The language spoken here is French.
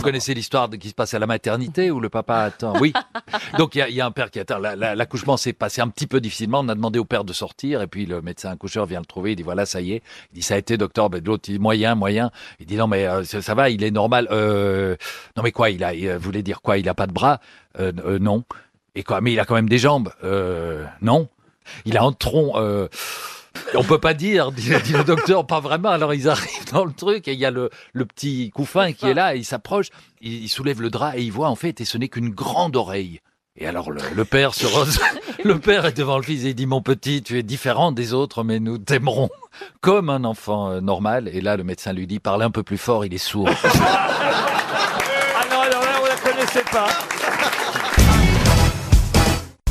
connaissez l'histoire qui se passe à la maternité où le papa attend? Oui. Donc il y y a un père qui attend. La- la- L'accouchement s'est passé un petit peu difficilement. On a demandé au père de sortir et puis le médecin accoucheur vient le trouver. Il dit voilà ça y est. Il dit ça a été docteur. Ben, L'autre il dit moyen moyen. Il dit non mais euh, ça, ça va. Il est normal. Euh, non mais quoi il a il, euh, voulait dire quoi? Il a pas de bras? Euh, euh, Non. Et quoi? Mais il a quand même des jambes? Euh, Non. Il a un tronc. On peut pas dire, dit, le docteur, pas vraiment. Alors ils arrivent dans le truc et il y a le, petit couffin qui est là, et il s'approche, il, soulève le drap et il voit en fait, et ce n'est qu'une grande oreille. Et alors le, père se rose, le père est devant le fils et il dit mon petit, tu es différent des autres, mais nous t'aimerons comme un enfant euh, normal. Et là le médecin lui dit parlez un peu plus fort, il est sourd. Ah non, alors là, on la connaissait pas.